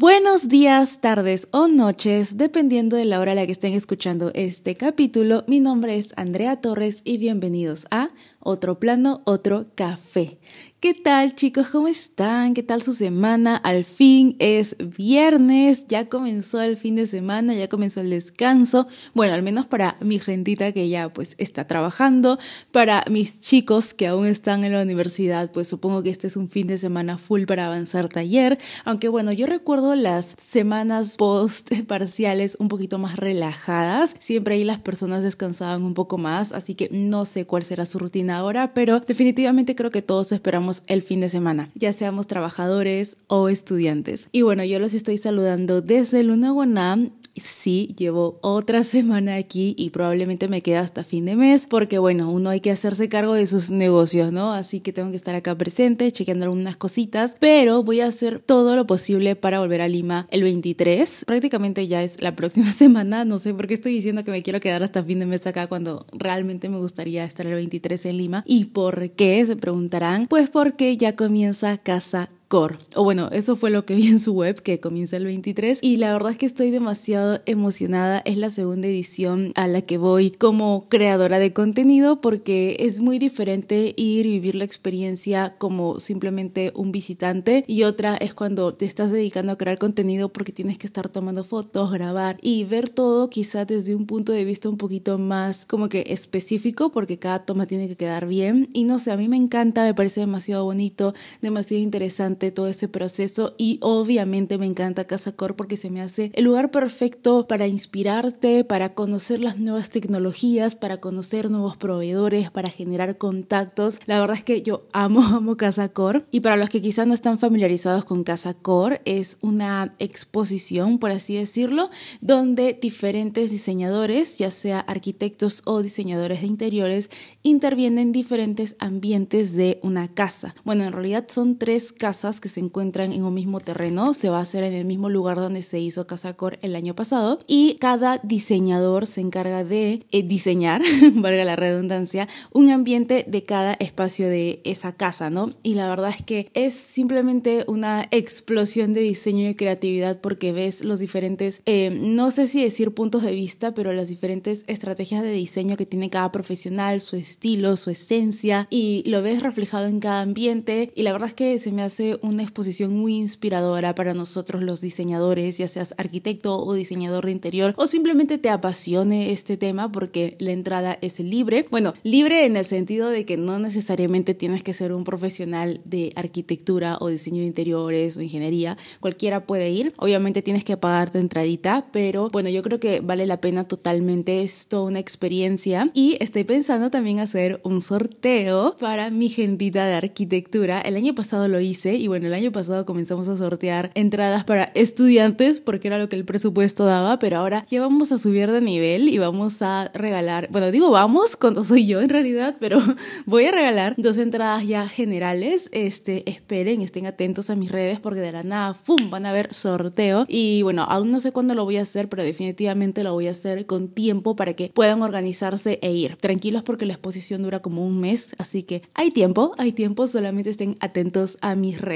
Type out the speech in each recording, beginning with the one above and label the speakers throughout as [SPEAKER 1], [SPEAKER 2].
[SPEAKER 1] Buenos días, tardes o noches, dependiendo de la hora a la que estén escuchando este capítulo. Mi nombre es Andrea Torres y bienvenidos a Otro Plano, Otro Café. ¿Qué tal chicos? ¿Cómo están? ¿Qué tal su semana? Al fin es viernes, ya comenzó el fin de semana, ya comenzó el descanso. Bueno, al menos para mi gentita que ya pues está trabajando, para mis chicos que aún están en la universidad, pues supongo que este es un fin de semana full para avanzar taller. Aunque bueno, yo recuerdo las semanas post parciales un poquito más relajadas. Siempre ahí las personas descansaban un poco más, así que no sé cuál será su rutina ahora, pero definitivamente creo que todos esperamos el fin de semana, ya seamos trabajadores o estudiantes. Y bueno, yo los estoy saludando desde Luna Guanam sí, llevo otra semana aquí y probablemente me queda hasta fin de mes porque bueno, uno hay que hacerse cargo de sus negocios, ¿no? Así que tengo que estar acá presente, chequeando algunas cositas, pero voy a hacer todo lo posible para volver a Lima el 23. Prácticamente ya es la próxima semana, no sé por qué estoy diciendo que me quiero quedar hasta fin de mes acá cuando realmente me gustaría estar el 23 en Lima. ¿Y por qué? Se preguntarán. Pues porque ya comienza Casa Core. O bueno, eso fue lo que vi en su web, que comienza el 23. Y la verdad es que estoy demasiado emocionada. Es la segunda edición a la que voy como creadora de contenido porque es muy diferente ir y vivir la experiencia como simplemente un visitante. Y otra es cuando te estás dedicando a crear contenido porque tienes que estar tomando fotos, grabar y ver todo quizá desde un punto de vista un poquito más como que específico porque cada toma tiene que quedar bien. Y no sé, a mí me encanta, me parece demasiado bonito, demasiado interesante todo ese proceso y obviamente me encanta Casa Core porque se me hace el lugar perfecto para inspirarte, para conocer las nuevas tecnologías, para conocer nuevos proveedores, para generar contactos. La verdad es que yo amo, amo Casa Core y para los que quizás no están familiarizados con Casa Core es una exposición, por así decirlo, donde diferentes diseñadores, ya sea arquitectos o diseñadores de interiores, intervienen en diferentes ambientes de una casa. Bueno, en realidad son tres casas que se encuentran en un mismo terreno. Se va a hacer en el mismo lugar donde se hizo Casacor el año pasado. Y cada diseñador se encarga de eh, diseñar, valga la redundancia, un ambiente de cada espacio de esa casa, ¿no? Y la verdad es que es simplemente una explosión de diseño y creatividad porque ves los diferentes, eh, no sé si decir puntos de vista, pero las diferentes estrategias de diseño que tiene cada profesional, su estilo, su esencia, y lo ves reflejado en cada ambiente. Y la verdad es que se me hace una exposición muy inspiradora para nosotros los diseñadores, ya seas arquitecto o diseñador de interior o simplemente te apasione este tema porque la entrada es libre. Bueno, libre en el sentido de que no necesariamente tienes que ser un profesional de arquitectura o diseño de interiores o ingeniería, cualquiera puede ir. Obviamente tienes que pagar tu entradita, pero bueno, yo creo que vale la pena totalmente, es toda una experiencia y estoy pensando también hacer un sorteo para mi gentita de arquitectura. El año pasado lo hice y bueno, el año pasado comenzamos a sortear entradas para estudiantes porque era lo que el presupuesto daba, pero ahora ya vamos a subir de nivel y vamos a regalar, bueno, digo vamos cuando soy yo en realidad, pero voy a regalar dos entradas ya generales. Este, esperen, estén atentos a mis redes porque de la nada, ¡fum! van a ver sorteo y bueno, aún no sé cuándo lo voy a hacer, pero definitivamente lo voy a hacer con tiempo para que puedan organizarse e ir. Tranquilos porque la exposición dura como un mes, así que hay tiempo, hay tiempo, solamente estén atentos a mis redes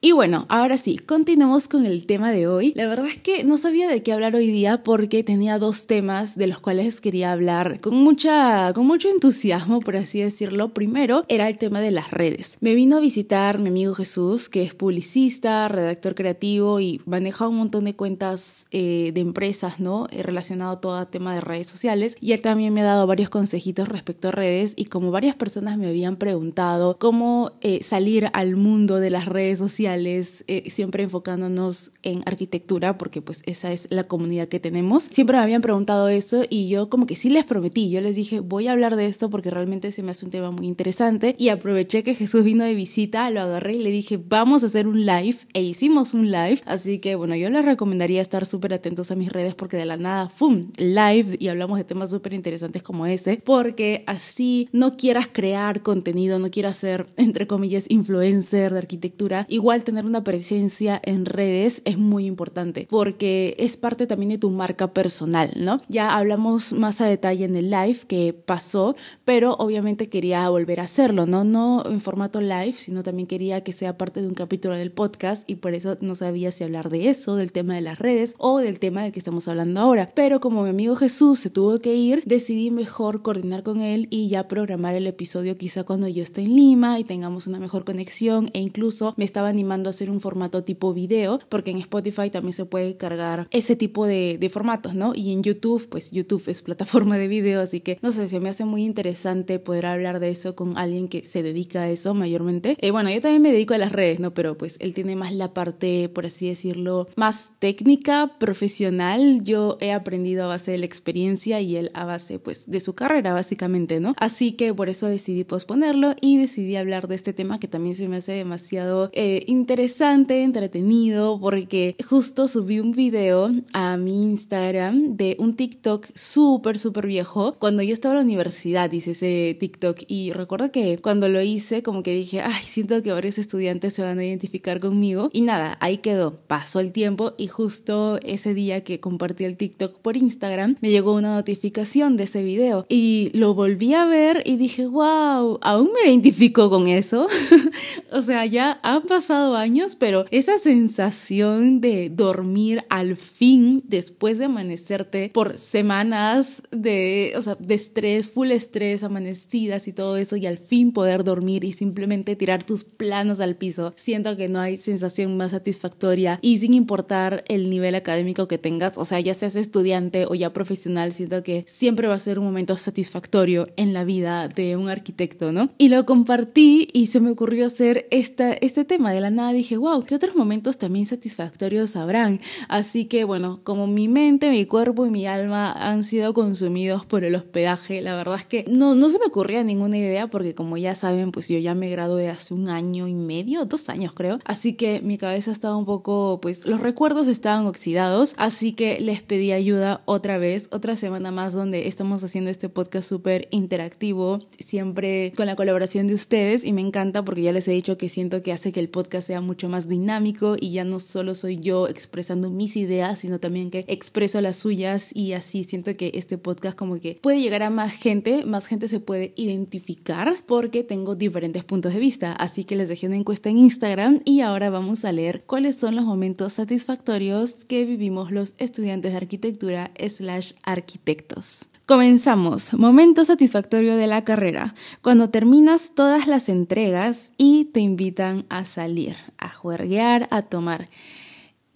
[SPEAKER 1] y bueno, ahora sí, continuamos con el tema de hoy. La verdad es que no sabía de qué hablar hoy día porque tenía dos temas de los cuales quería hablar con mucha con mucho entusiasmo, por así decirlo. Primero era el tema de las redes. Me vino a visitar mi amigo Jesús, que es publicista, redactor creativo y maneja un montón de cuentas eh, de empresas, ¿no? Eh, relacionado a todo tema de redes sociales. Y él también me ha dado varios consejitos respecto a redes y como varias personas me habían preguntado cómo eh, salir al mundo de las redes redes sociales, eh, siempre enfocándonos en arquitectura, porque pues esa es la comunidad que tenemos. Siempre me habían preguntado eso y yo como que sí les prometí, yo les dije, voy a hablar de esto porque realmente se me hace un tema muy interesante y aproveché que Jesús vino de visita, lo agarré y le dije, vamos a hacer un live e hicimos un live, así que bueno, yo les recomendaría estar súper atentos a mis redes porque de la nada, ¡fum! Live y hablamos de temas súper interesantes como ese, porque así no quieras crear contenido, no quieras ser, entre comillas, influencer de arquitectura, igual tener una presencia en redes es muy importante porque es parte también de tu marca personal, ¿no? Ya hablamos más a detalle en el live que pasó, pero obviamente quería volver a hacerlo, ¿no? No en formato live, sino también quería que sea parte de un capítulo del podcast y por eso no sabía si hablar de eso, del tema de las redes o del tema del que estamos hablando ahora. Pero como mi amigo Jesús se tuvo que ir, decidí mejor coordinar con él y ya programar el episodio quizá cuando yo esté en Lima y tengamos una mejor conexión e incluso me estaba animando a hacer un formato tipo video porque en Spotify también se puede cargar ese tipo de, formatos, ¿no? Y en YouTube, pues YouTube es plataforma de video, así que no sé, se me hace muy interesante poder hablar de eso con alguien que se dedica a eso mayormente. Eh, bueno, yo también me dedico a las redes, ¿no? Pero pues él tiene más la parte, por así decirlo, más técnica, profesional. Yo he aprendido a base de la experiencia y él a base pues de su carrera básicamente, ¿no? Así que por eso decidí posponerlo y decidí hablar de este tema que también se me hace demasiado eh, interesante, entretenido, porque justo subí un video a mi Instagram de un TikTok súper, súper viejo. Cuando yo estaba en la universidad hice ese TikTok y recuerdo que cuando lo hice como que dije, ay, siento que varios estudiantes se van a identificar conmigo. Y nada, ahí quedó. Pasó el tiempo y justo ese día que compartí el TikTok por Instagram, me llegó una notificación de ese video y lo volví a ver y dije, wow, aún me identifico con eso. o sea, ya han pasado años, pero esa sensación de dormir al fin después de amanecerte por semanas de, o sea, de estrés, full estrés, amanecidas y todo eso, y al fin poder dormir y simplemente tirar tus planos al piso. Siento que no hay sensación más satisfactoria y sin importar el nivel académico que tengas, o sea, ya seas estudiante o ya profesional, siento que siempre va a ser un momento satisfactorio en la vida de un arquitecto, ¿no? Y lo compartí y se me ocurrió hacer esta, este tema de la nada. Dije, wow, ¿qué otros momentos también satisfactorios habrán? Así que bueno, como mi mente, mi cuerpo y mi alma han sido consumidos por el hospedaje, la verdad es que no, no se me ocurría ninguna idea porque como ya saben, pues yo ya me gradué hace un año y medio, dos años creo. Así que mi cabeza estaba un poco, pues los recuerdos estaban oxidados. Así que les pedí ayuda otra vez, otra semana más donde estamos haciendo este podcast súper interactivo, siempre con la colaboración de ustedes. Y me encanta porque ya les he dicho que siento que hace que el podcast sea mucho más dinámico y ya no solo soy yo expresando mis ideas, sino también que expreso las suyas y así siento que este podcast como que puede llegar a más gente, más gente se puede identificar porque tengo diferentes puntos de vista. Así que les dejé una encuesta en Instagram y ahora vamos a leer cuáles son los momentos satisfactorios que vivimos los estudiantes de arquitectura slash arquitectos. Comenzamos. Momento satisfactorio de la carrera. Cuando terminas todas las entregas y te invitan a salir, a juerguear, a tomar.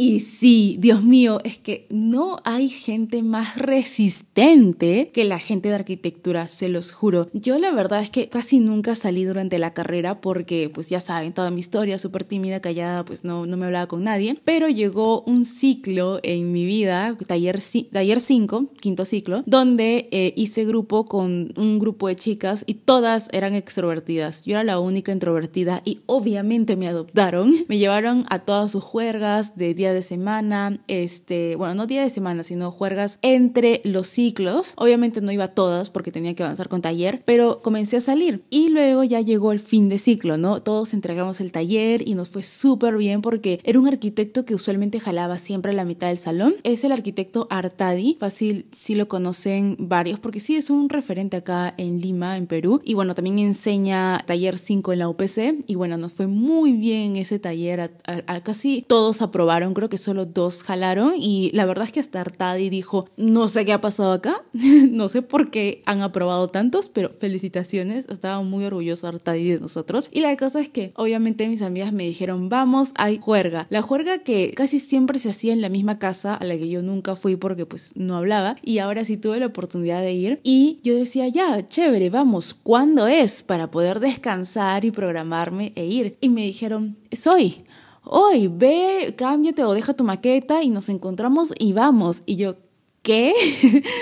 [SPEAKER 1] Y sí, Dios mío, es que no hay gente más resistente que la gente de arquitectura, se los juro. Yo la verdad es que casi nunca salí durante la carrera porque, pues ya saben, toda mi historia, súper tímida, callada, pues no, no me hablaba con nadie. Pero llegó un ciclo en mi vida, taller 5, quinto ciclo, donde eh, hice grupo con un grupo de chicas y todas eran extrovertidas. Yo era la única introvertida y obviamente me adoptaron. Me llevaron a todas sus juergas de día de semana, este, bueno, no día de semana, sino juergas entre los ciclos. Obviamente no iba a todas porque tenía que avanzar con taller, pero comencé a salir y luego ya llegó el fin de ciclo, ¿no? Todos entregamos el taller y nos fue súper bien porque era un arquitecto que usualmente jalaba siempre la mitad del salón. Es el arquitecto Artadi, fácil si lo conocen varios porque sí es un referente acá en Lima, en Perú. Y bueno, también enseña taller 5 en la UPC y bueno, nos fue muy bien ese taller, a, casi todos aprobaron creo que solo dos jalaron y la verdad es que hasta Artadi dijo, no sé qué ha pasado acá, no sé por qué han aprobado tantos, pero felicitaciones, estaba muy orgulloso Artadi de nosotros. Y la cosa es que obviamente mis amigas me dijeron, vamos, hay juerga. La juerga que casi siempre se hacía en la misma casa a la que yo nunca fui porque pues no hablaba y ahora sí tuve la oportunidad de ir y yo decía, ya, chévere, vamos, ¿cuándo es? Para poder descansar y programarme e ir. Y me dijeron, es hoy hoy ve, cámbiate o deja tu maqueta y nos encontramos y vamos. Y yo, ¿qué?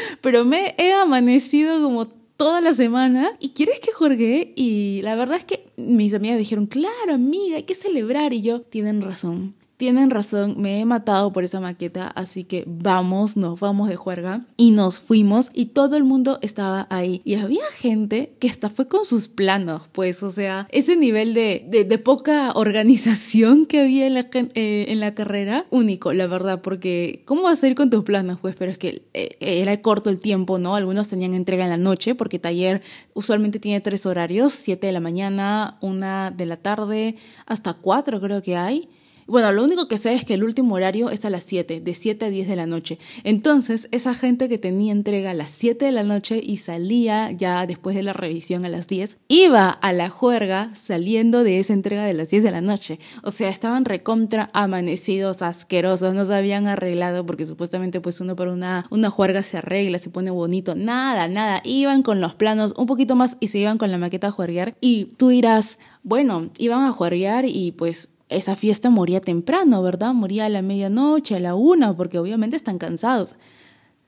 [SPEAKER 1] Pero me he amanecido como toda la semana y quieres que juegue y la verdad es que mis amigas dijeron, claro amiga, hay que celebrar y yo, tienen razón. Tienen razón, me he matado por esa maqueta, así que vamos, nos vamos de juerga y nos fuimos y todo el mundo estaba ahí y había gente que hasta fue con sus planos, pues, o sea, ese nivel de, de, poca organización que había en la, eh, en la carrera, único, la verdad, porque ¿cómo vas a ir con tus planos? Pues, pero es que eh, era corto el tiempo, ¿no? Algunos tenían entrega en la noche porque taller usualmente tiene tres horarios, siete de la mañana, una de la tarde, hasta cuatro creo que hay. Bueno, lo único que sé es que el último horario es a las 7, de 7 a 10 de la noche. Entonces, esa gente que tenía entrega a las 7 de la noche y salía ya después de la revisión a las 10, iba a la juerga saliendo de esa entrega de las 10 de la noche. O sea, estaban recontra amanecidos, asquerosos, no se habían arreglado porque supuestamente pues uno por una, una juerga se arregla, se pone bonito. Nada, nada. Iban con los planos un poquito más y se iban con la maqueta a juerguear. Y tú dirás, bueno, iban a juerguear y pues esa fiesta moría temprano, ¿verdad? Moría a la medianoche, a la una, porque obviamente están cansados.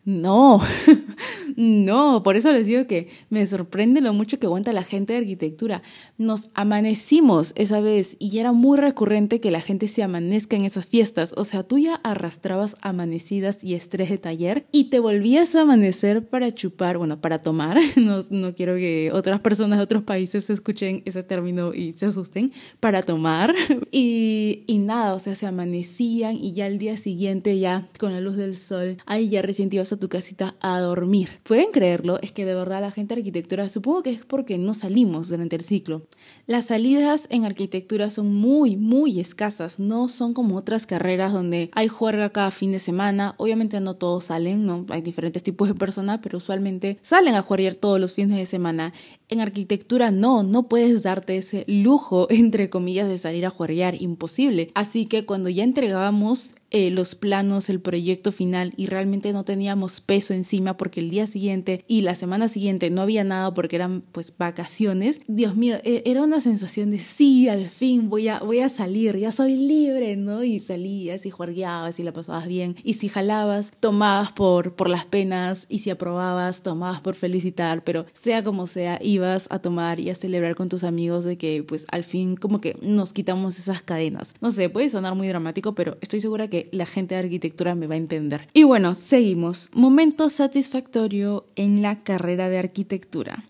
[SPEAKER 1] No, no, por eso les digo que me sorprende lo mucho que aguanta la gente de arquitectura. Nos amanecimos esa vez y era muy recurrente que la gente se amanezca en esas fiestas. O sea, tú ya arrastrabas amanecidas y estrés de taller y te volvías a amanecer para chupar, bueno, para tomar. No, no quiero que otras personas de otros países escuchen ese término y se asusten, para tomar. Y, y nada, o sea, se amanecían y ya el día siguiente, ya con la luz del sol, ahí ya recién a tu casita a dormir. ¿Pueden creerlo? Es que de verdad la gente de arquitectura, supongo que es porque no salimos durante el ciclo. Las salidas en arquitectura son muy, muy escasas. No son como otras carreras donde hay juerga cada fin de semana. Obviamente no todos salen, ¿no? Hay diferentes tipos de personas, pero usualmente salen a jugar todos los fines de semana. En arquitectura no, no puedes darte ese lujo, entre comillas, de salir a jugar, imposible. Así que cuando ya entregábamos eh, los planos, el proyecto final y realmente no teníamos peso encima porque el día siguiente y la semana siguiente no había nada porque eran pues vacaciones. Dios mío, e, era una sensación de sí, al fin voy a, voy a salir, ya soy libre, ¿no? Y salías y juergueabas y la pasabas bien. Y si jalabas, tomabas por, por las penas y si aprobabas, tomabas por felicitar, pero sea como sea, ibas a tomar y a celebrar con tus amigos de que pues al fin como que nos quitamos esas cadenas. No sé, puede sonar muy dramático, pero estoy segura que la gente de arquitectura me va a entender. Y bueno, seguimos. Momento satisfactorio en la carrera de arquitectura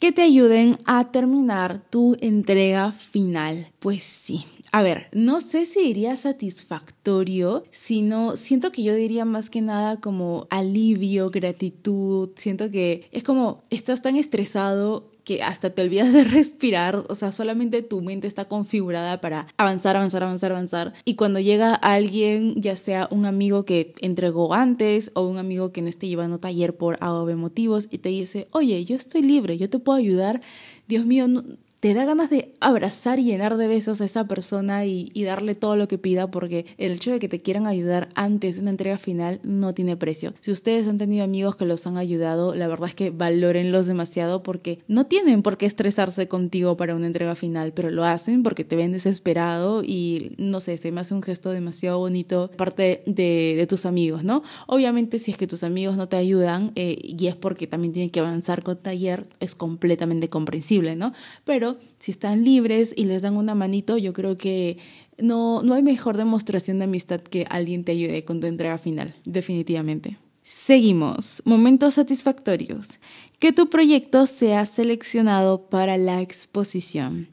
[SPEAKER 1] que te ayuden a terminar tu entrega final. Pues sí. A ver, no sé si diría satisfactorio, sino siento que yo diría más que nada como alivio, gratitud. Siento que es como estás tan estresado que hasta te olvidas de respirar, o sea, solamente tu mente está configurada para avanzar, avanzar, avanzar, avanzar. Y cuando llega alguien, ya sea un amigo que entregó antes o un amigo que no esté llevando taller por A motivos y te dice, oye, yo estoy libre, yo te puedo ayudar, Dios mío, no, te da ganas de abrazar y llenar de besos a esa persona y, darle todo lo que pida porque el hecho de que te quieran ayudar antes de una entrega final no tiene precio. Si ustedes han tenido amigos que los han ayudado, la verdad es que valórenlos demasiado porque no tienen por qué estresarse contigo para una entrega final, pero lo hacen porque te ven desesperado y no sé, se me hace un gesto demasiado bonito parte de, tus amigos, ¿no? Obviamente si es que tus amigos no te ayudan eh, y es porque también tienen que avanzar con taller, es completamente comprensible, ¿no? Pero si están libres y les dan una manito, yo creo que no, no hay mejor demostración de amistad que alguien te ayude con tu entrega final, definitivamente. Seguimos. Momentos satisfactorios. Que tu proyecto sea seleccionado para la exposición.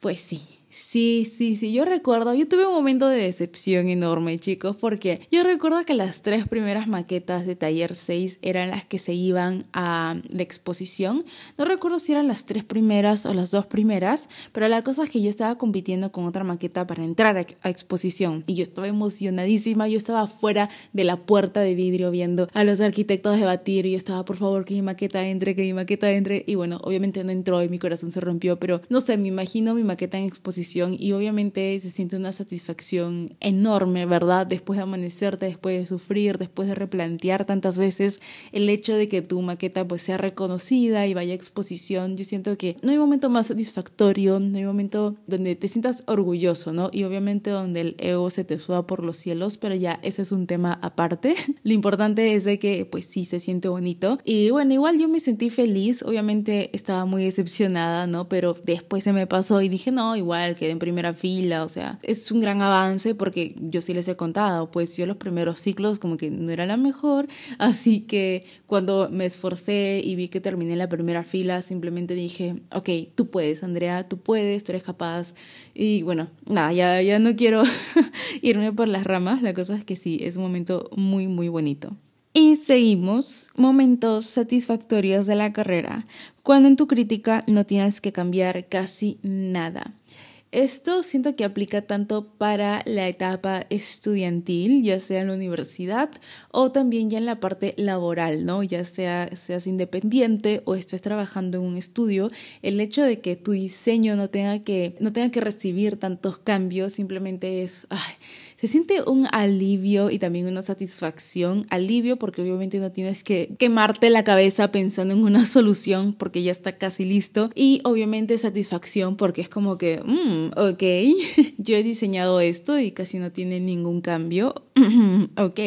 [SPEAKER 1] Pues sí, Sí, sí, sí, yo recuerdo, yo tuve un momento de decepción enorme, chicos, porque yo recuerdo que las tres primeras maquetas de Taller 6 eran las que se iban a la exposición. No recuerdo si eran las tres primeras o las dos primeras, pero la cosa es que yo estaba compitiendo con otra maqueta para entrar a, exposición y yo estaba emocionadísima, yo estaba fuera de la puerta de vidrio viendo a los arquitectos debatir y yo estaba, por favor, que mi maqueta entre, que mi maqueta entre y bueno, obviamente no entró y mi corazón se rompió, pero no sé, me imagino mi maqueta en exposición y obviamente se siente una satisfacción enorme, ¿verdad? Después de amanecerte, después de sufrir, después de replantear tantas veces el hecho de que tu maqueta pues sea reconocida y vaya a exposición, yo siento que no hay momento más satisfactorio, no hay momento donde te sientas orgulloso, ¿no? Y obviamente donde el ego se te suba por los cielos, pero ya ese es un tema aparte. Lo importante es de que pues sí se siente bonito y bueno, igual yo me sentí feliz, obviamente estaba muy decepcionada, ¿no? Pero después se me pasó y dije, no, igual igual, quedé en primera fila, o sea, es un gran avance porque yo sí les he contado, pues yo los primeros ciclos como que no era la mejor, así que cuando me esforcé y vi que terminé la primera fila, simplemente dije, ok, tú puedes, Andrea, tú puedes, tú eres capaz. Y bueno, nada, ya, ya no quiero irme por las ramas, la cosa es que sí, es un momento muy, muy bonito. Y seguimos, momentos satisfactorios de la carrera, cuando en tu crítica no tienes que cambiar casi nada. Esto siento que aplica tanto para la etapa estudiantil, ya sea en la universidad o también ya en la parte laboral, ¿no? Ya sea seas independiente o estés trabajando en un estudio, el hecho de que tu diseño no tenga que no tenga que recibir tantos cambios simplemente es se siente un alivio y también una satisfacción. Alivio porque obviamente no tienes que quemarte la cabeza pensando en una solución porque ya está casi listo. Y obviamente satisfacción porque es como que, mm, ok, yo he diseñado esto y casi no tiene ningún cambio. Ok,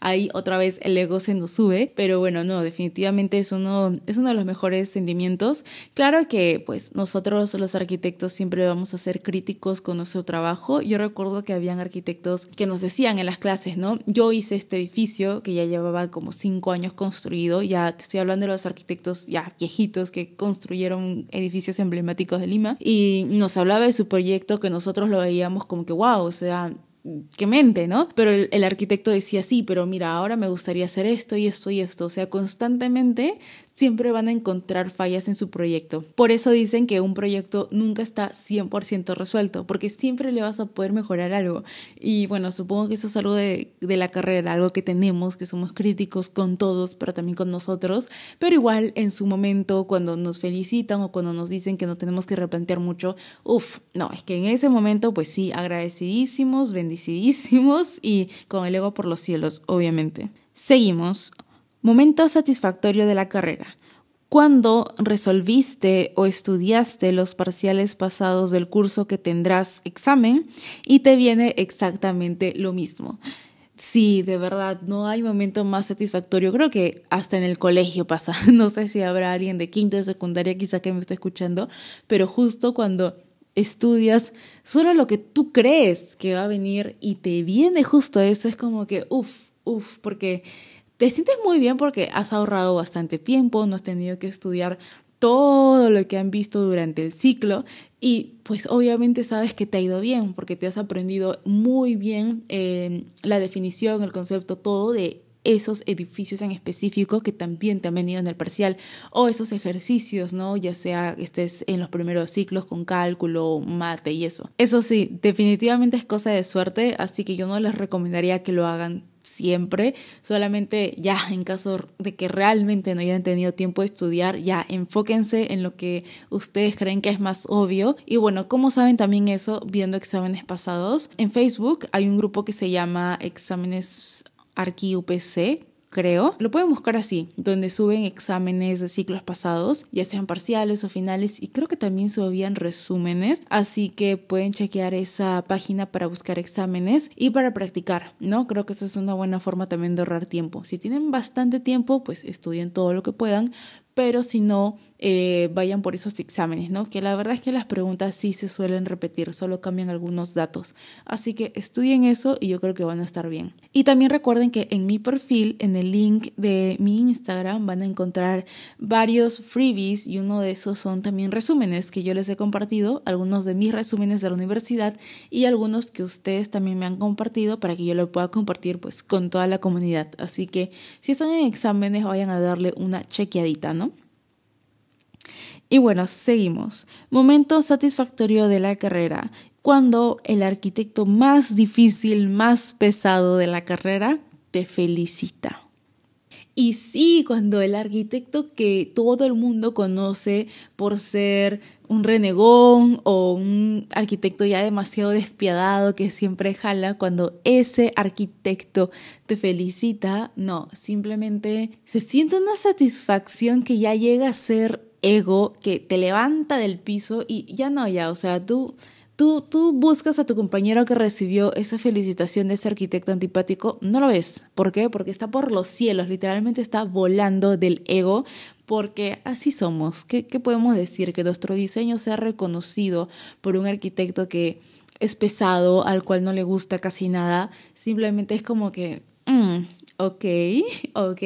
[SPEAKER 1] ahí otra vez el ego se nos sube, pero bueno, no, definitivamente es uno, es uno de los mejores sentimientos. Claro que pues nosotros los arquitectos siempre vamos a ser críticos con nuestro trabajo. Yo recuerdo que habían arquitectos que nos decían en las clases, ¿no? Yo hice este edificio que ya llevaba como cinco años construido, ya te estoy hablando de los arquitectos ya viejitos que construyeron edificios emblemáticos de Lima y nos hablaba de su proyecto que nosotros lo veíamos como que wow, o sea, que mente, ¿no? Pero el, el, arquitecto decía, sí, pero mira, ahora me gustaría hacer esto y esto y esto. O sea, constantemente siempre van a encontrar fallas en su proyecto. Por eso dicen que un proyecto nunca está 100% resuelto, porque siempre le vas a poder mejorar algo. Y bueno, supongo que eso es algo de, de, la carrera, algo que tenemos, que somos críticos con todos, pero también con nosotros. Pero igual en su momento, cuando nos felicitan o cuando nos dicen que no tenemos que replantear mucho, uff, no, es que en ese momento, pues sí, agradecidísimos, bendecidísimos y con el ego por los cielos, obviamente. Seguimos. Momento satisfactorio de la carrera. Cuando resolviste o estudiaste los parciales pasados del curso que tendrás examen y te viene exactamente lo mismo. Sí, de verdad, no hay momento más satisfactorio. Creo que hasta en el colegio pasa. No sé si habrá alguien de quinto de secundaria quizá que me esté escuchando, pero justo cuando estudias solo lo que tú crees que va a venir y te viene justo eso, es como que, uff, uff, porque te sientes muy bien porque has ahorrado bastante tiempo, no has tenido que estudiar todo lo que han visto durante el ciclo y pues obviamente sabes que te ha ido bien porque te has aprendido muy bien eh, la definición, el concepto, todo de esos edificios en específico que también te han venido en el parcial o esos ejercicios, ¿no? Ya sea estés en los primeros ciclos con cálculo, mate y eso. Eso sí, definitivamente es cosa de suerte, así que yo no les recomendaría que lo hagan siempre, solamente ya en caso de que realmente no hayan tenido tiempo de estudiar, ya enfóquense en lo que ustedes creen que es más obvio. Y bueno, como saben también eso, viendo exámenes pasados, en Facebook hay un grupo que se llama Exámenes Arqui UPC, creo. Lo pueden buscar así, donde suben exámenes de ciclos pasados, ya sean parciales o finales, y creo que también subían resúmenes, así que pueden chequear esa página para buscar exámenes y para practicar, ¿no? Creo que esa es una buena forma también de ahorrar tiempo. Si tienen bastante tiempo, pues estudien todo lo que puedan, pero si no, eh, vayan por esos exámenes, ¿no? Que la verdad es que las preguntas sí se suelen repetir, solo cambian algunos datos. Así que estudien eso y yo creo que van a estar bien. Y también recuerden que en mi perfil, en el link de mi Instagram, van a encontrar varios freebies y uno de esos son también resúmenes que yo les he compartido, algunos de mis resúmenes de la universidad y algunos que ustedes también me han compartido para que yo lo pueda compartir pues con toda la comunidad. Así que si están en exámenes, vayan a darle una chequeadita, ¿no? Y bueno, seguimos. Momento satisfactorio de la carrera. Cuando el arquitecto más difícil, más pesado de la carrera te felicita. Y sí, cuando el arquitecto que todo el mundo conoce por ser un renegón o un arquitecto ya demasiado despiadado que siempre jala, cuando ese arquitecto te felicita, no, simplemente se siente una satisfacción que ya llega a ser ego que te levanta del piso y ya no, ya, o sea, tú, tú, tú buscas a tu compañero que recibió esa felicitación de ese arquitecto antipático, no lo ves. ¿Por qué? Porque está por los cielos, literalmente está volando del ego porque así somos. ¿Qué, ¿Qué, podemos decir? Que nuestro diseño sea reconocido por un arquitecto que es pesado, al cual no le gusta casi nada, simplemente es como que, mm, ok, ok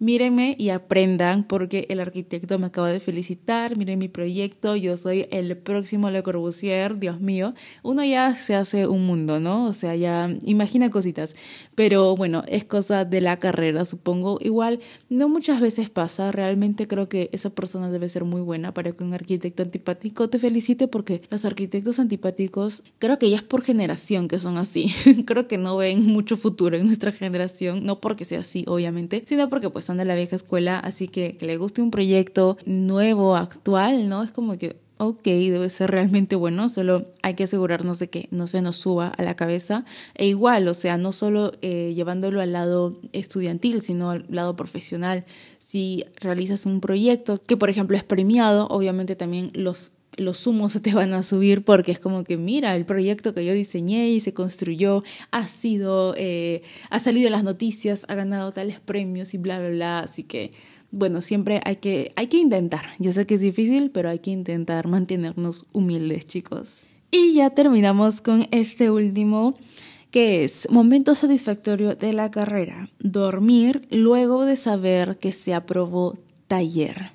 [SPEAKER 1] Mírenme y aprendan porque el arquitecto me acaba de felicitar, miren mi proyecto, yo soy el próximo Le Corbusier, Dios mío, uno ya se hace un mundo, ¿no? O sea, ya imagina cositas, pero bueno, es cosa de la carrera, supongo. Igual, no muchas veces pasa, realmente creo que esa persona debe ser muy buena para que un arquitecto antipático te felicite porque los arquitectos antipáticos creo que ya es por generación que son así, creo que no ven mucho futuro en nuestra generación, no porque sea así, obviamente, sino porque pues de la vieja escuela, así que que le guste un proyecto nuevo, actual, ¿no? Es como que, ok, debe ser realmente bueno, solo hay que asegurarnos de que no se nos suba a la cabeza. E igual, o sea, no solo eh, llevándolo al lado estudiantil, sino al lado profesional. Si realizas un proyecto que, por ejemplo, es premiado, obviamente también los los humos te van a subir porque es como que mira, el proyecto que yo diseñé y se construyó ha sido, eh, ha salido las noticias, ha ganado tales premios y bla, bla, bla. Así que, bueno, siempre hay que, hay que intentar. Ya sé que es difícil, pero hay que intentar mantenernos humildes, chicos. Y ya terminamos con este último que es momento satisfactorio de la carrera, dormir luego de saber que se aprobó taller.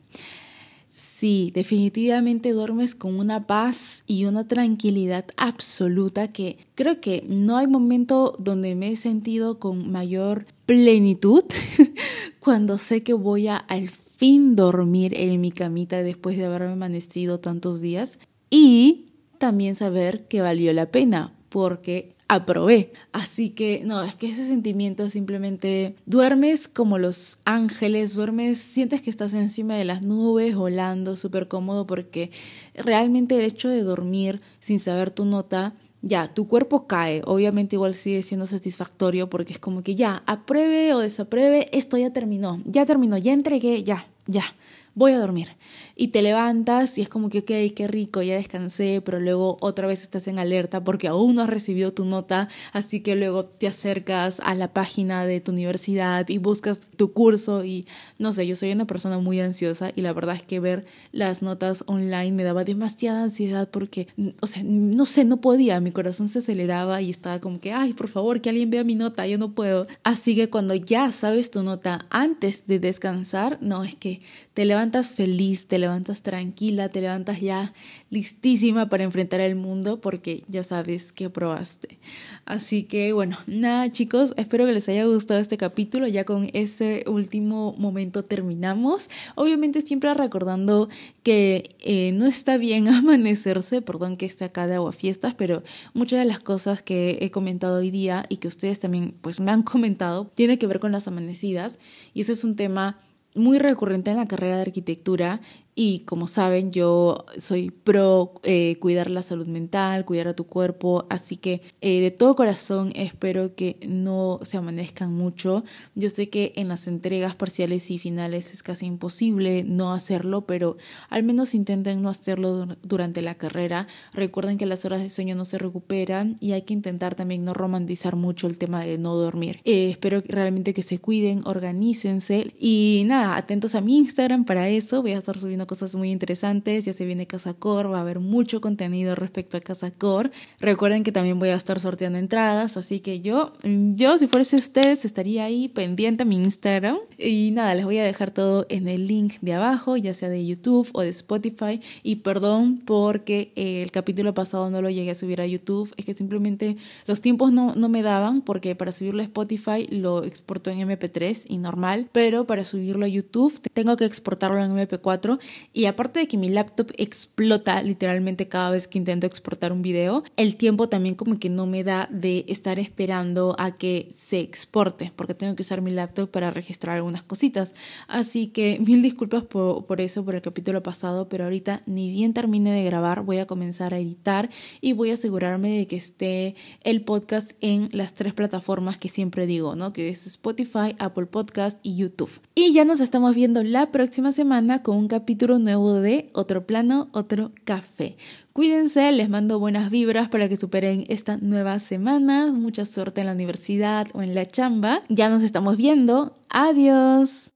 [SPEAKER 1] Sí, definitivamente duermes con una paz y una tranquilidad absoluta que creo que no hay momento donde me he sentido con mayor plenitud cuando sé que voy a al fin dormir en mi camita después de haberme amanecido tantos días y también saber que valió la pena porque aprobé. Así que no, es que ese sentimiento simplemente duermes como los ángeles, duermes, sientes que estás encima de las nubes, volando, súper cómodo, porque realmente el hecho de dormir sin saber tu nota, ya, tu cuerpo cae, obviamente igual sigue siendo satisfactorio porque es como que ya, apruebe o desapruebe, esto ya terminó, ya terminó, ya entregué, ya, ya voy a dormir. Y te levantas y es como que, ok, qué rico, ya descansé, pero luego otra vez estás en alerta porque aún no has recibido tu nota, así que luego te acercas a la página de tu universidad y buscas tu curso y no sé, yo soy una persona muy ansiosa y la verdad es que ver las notas online me daba demasiada ansiedad porque, o sea, no sé, no podía, mi corazón se aceleraba y estaba como que, ay, por favor, que alguien vea mi nota, yo no puedo. Así que cuando ya sabes tu nota antes de descansar, no, es que te levantas levantas feliz, te levantas tranquila, te levantas ya listísima para enfrentar el mundo porque ya sabes que probaste. Así que bueno, nada chicos, espero que les haya gustado este capítulo. Ya con ese último momento terminamos. Obviamente siempre recordando que eh, no está bien amanecerse, perdón que esté acá de agua fiestas, pero muchas de las cosas que he comentado hoy día y que ustedes también pues me han comentado tiene que ver con las amanecidas y eso es un tema muy recurrente en la carrera de arquitectura y como saben, yo soy pro eh, cuidar la salud mental, cuidar a tu cuerpo, así que eh, de todo corazón espero que no se amanezcan mucho. Yo sé que en las entregas parciales y finales es casi imposible no hacerlo, pero al menos intenten no hacerlo durante la carrera. Recuerden que las horas de sueño no se recuperan y hay que intentar también no romantizar mucho el tema de no dormir. Eh, espero realmente que se cuiden, organícense y nada, atentos a mi Instagram para eso. Voy a estar subiendo cosas muy interesantes. Ya se viene Casacor, va a haber mucho contenido respecto a Casacor. Recuerden que también voy a estar sorteando entradas, así que yo, yo si fuese ustedes, estaría ahí pendiente a mi Instagram. Y nada, les voy a dejar todo en el link de abajo, ya sea de YouTube o de Spotify. Y perdón porque el capítulo pasado no lo llegué a subir a YouTube, es que simplemente los tiempos no, no me daban, porque para subirlo a Spotify lo exporto en MP3 y normal, pero para subirlo a YouTube tengo que exportarlo en MP4 y aparte de que mi laptop explota literalmente cada vez que intento exportar un video, el tiempo también como que no me da de estar esperando a que se exporte, porque tengo que usar mi laptop para registrar algunas cositas. Así que mil disculpas por, por eso, por el capítulo pasado, pero ahorita ni bien termine de grabar, voy a comenzar a editar y voy a asegurarme de que esté el podcast en las tres plataformas que siempre digo, ¿no? Que es Spotify, Apple Podcast y YouTube. Y ya nos estamos viendo la próxima semana con un capítulo nuevo de Otro Plano, Otro Café. Cuídense, les mando buenas vibras para que superen esta nueva semana. Mucha suerte en la universidad o en la chamba. Ya nos estamos viendo. Adiós.